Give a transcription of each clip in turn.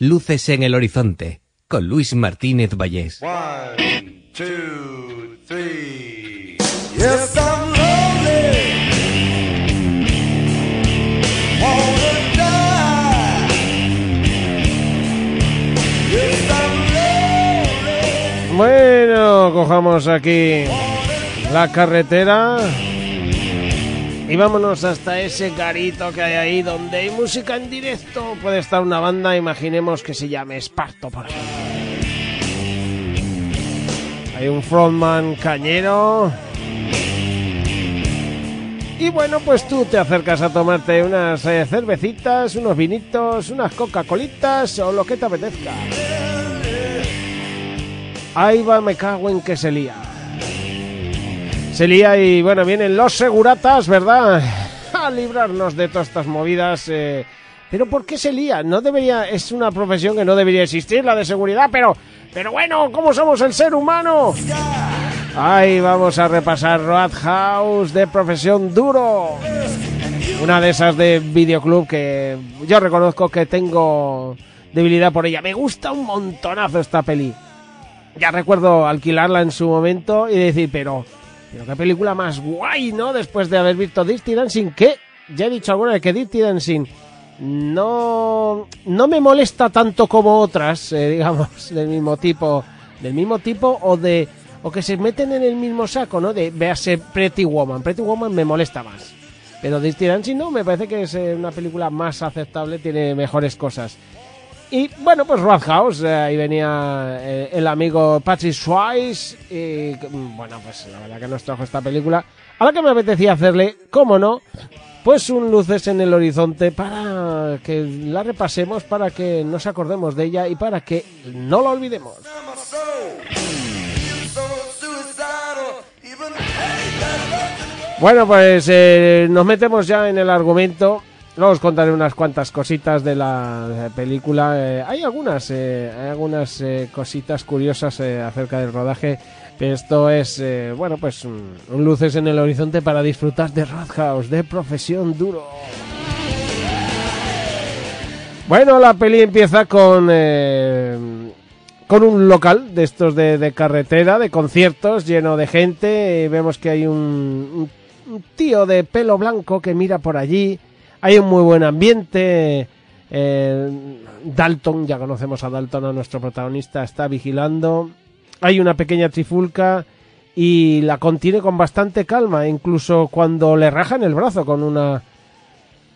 Luces en el horizonte, con Luis Martínez Vallés. One, two, three. Yes, I'm lonely. Wanna die. Yes, I'm lonely. Bueno, cojamos aquí la carretera y vámonos hasta ese garito que hay ahí donde hay música en directo. Puede estar una banda, imaginemos que se llame Esparto por ejemplo. Hay un frontman cañero. Y bueno, pues tú te acercas a tomarte unas eh, cervecitas, unos vinitos, unas Coca-Colitas o lo que te apetezca. Ahí va, me cago en que se lía. Se lía y bueno, vienen los seguratas, ¿verdad? A librarnos de todas estas movidas. eh. Pero ¿por qué se lía? No debería, es una profesión que no debería existir, la de seguridad, pero, pero bueno, ¿cómo somos el ser humano? Ahí vamos a repasar Roadhouse de profesión duro. Una de esas de videoclub que yo reconozco que tengo debilidad por ella. Me gusta un montonazo esta peli. Ya recuerdo alquilarla en su momento y decir, pero, pero qué película más guay, ¿no? Después de haber visto Dirty Dancing, que ya he dicho alguna vez que Dirty Dancing no, no me molesta tanto como otras, eh, digamos, del mismo tipo, del mismo tipo o de o que se meten en el mismo saco, ¿no? De véase Pretty Woman. Pretty Woman me molesta más. Pero Dirty Dancing no, me parece que es eh, una película más aceptable, tiene mejores cosas. Y bueno, pues Roadhouse, eh, ahí venía eh, el amigo Patrick Swayze y bueno, pues la verdad que nos trajo esta película a la que me apetecía hacerle, cómo no, pues un luces en el horizonte para que la repasemos, para que nos acordemos de ella y para que no la olvidemos. Bueno, pues eh, nos metemos ya en el argumento. Luego os contaré unas cuantas cositas de la película. Eh, hay algunas, eh, hay algunas eh, cositas curiosas eh, acerca del rodaje. Esto es, eh, bueno, pues un luces en el horizonte para disfrutar de Roadhouse, de profesión duro. Bueno, la peli empieza con con un local de estos de, carretera, de conciertos, lleno de gente. Vemos que hay un tío de pelo blanco que mira por allí. Hay un muy buen ambiente. eh, Dalton, ya conocemos a Dalton, a nuestro protagonista, está vigilando. Hay una pequeña trifulca y la contiene con bastante calma, incluso cuando le rajan el brazo con una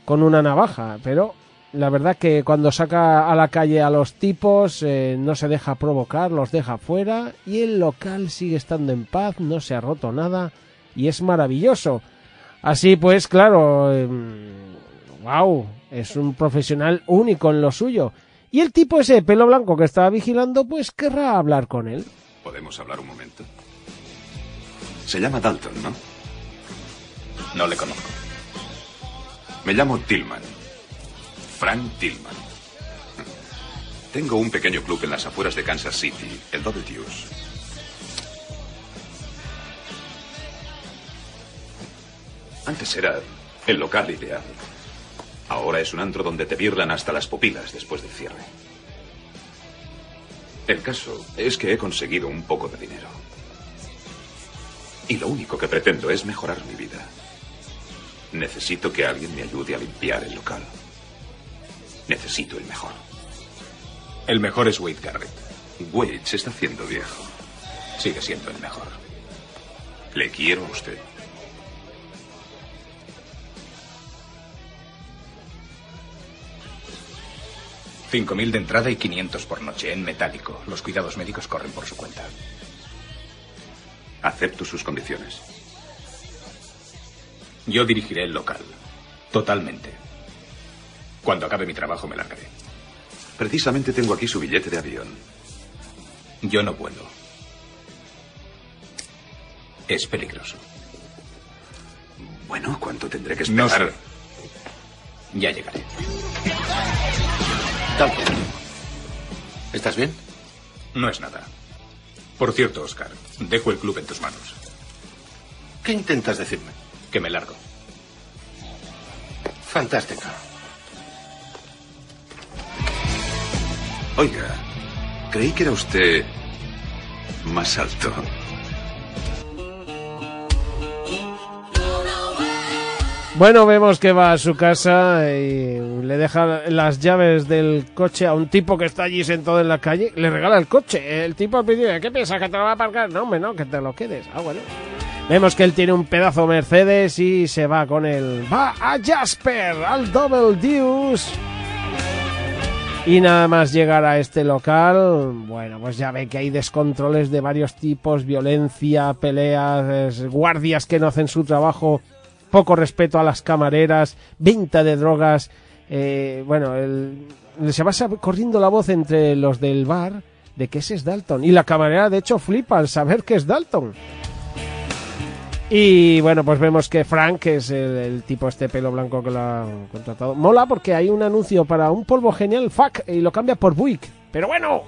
con una navaja, pero la verdad que cuando saca a la calle a los tipos eh, no se deja provocar, los deja fuera y el local sigue estando en paz, no se ha roto nada y es maravilloso. Así pues, claro, wow, es un profesional único en lo suyo. Y el tipo ese de pelo blanco que estaba vigilando, pues querrá hablar con él. ¿Podemos hablar un momento? Se llama Dalton, ¿no? No le conozco. Me llamo Tillman. Frank Tillman. Tengo un pequeño club en las afueras de Kansas City, el Deuce. Antes era el local ideal. Ahora es un antro donde te birlan hasta las pupilas después del cierre. El caso es que he conseguido un poco de dinero. Y lo único que pretendo es mejorar mi vida. Necesito que alguien me ayude a limpiar el local. Necesito el mejor. El mejor es Wade Garrett. Wade se está haciendo viejo. Sigue siendo el mejor. Le quiero a usted. Cinco mil de entrada y 500 por noche en metálico. Los cuidados médicos corren por su cuenta. Acepto sus condiciones. Yo dirigiré el local. Totalmente. Cuando acabe mi trabajo me largaré. Precisamente tengo aquí su billete de avión. Yo no vuelo. Es peligroso. Bueno, ¿cuánto tendré que No esperar? sé. Ya llegaré. ¿Estás bien? No es nada. Por cierto, Oscar, dejo el club en tus manos. ¿Qué intentas decirme? Que me largo. Fantástico. Oiga, creí que era usted más alto. Bueno, vemos que va a su casa y le deja las llaves del coche a un tipo que está allí sentado en la calle. Le regala el coche. El tipo al principio, ¿qué piensas? ¿Que te lo va a aparcar? No, hombre, no, que te lo quedes. Ah, bueno. Vemos que él tiene un pedazo Mercedes y se va con él. Va a Jasper, al Double Deuce. Y nada más llegar a este local, bueno, pues ya ve que hay descontroles de varios tipos, violencia, peleas, guardias que no hacen su trabajo, poco respeto a las camareras, venta de drogas. Eh, bueno, el- se va corriendo la voz entre los del bar de que ese es Dalton. Y la camarera, de hecho, flipa al saber que es Dalton. Y bueno, pues vemos que Frank, que es el, el tipo este pelo blanco que lo ha contratado, mola porque hay un anuncio para un polvo genial, fuck, y lo cambia por Buick. Pero bueno.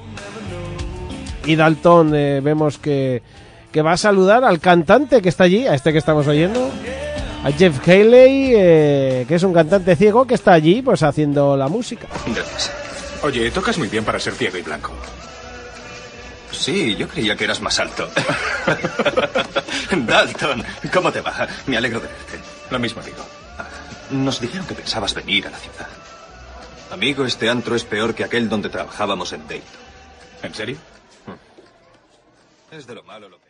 Y Dalton, eh, vemos que, que va a saludar al cantante que está allí, a este que estamos oyendo, a Jeff Haley, eh, que es un cantante ciego que está allí, pues haciendo la música. Gracias. Oye, tocas muy bien para ser ciego y blanco. Sí, yo creía que eras más alto. Dalton, ¿cómo te va? Me alegro de verte. Lo mismo digo. Nos dijeron que pensabas venir a la ciudad. Amigo, este antro es peor que aquel donde trabajábamos en Dayton. ¿En serio? Es de lo malo lo peor.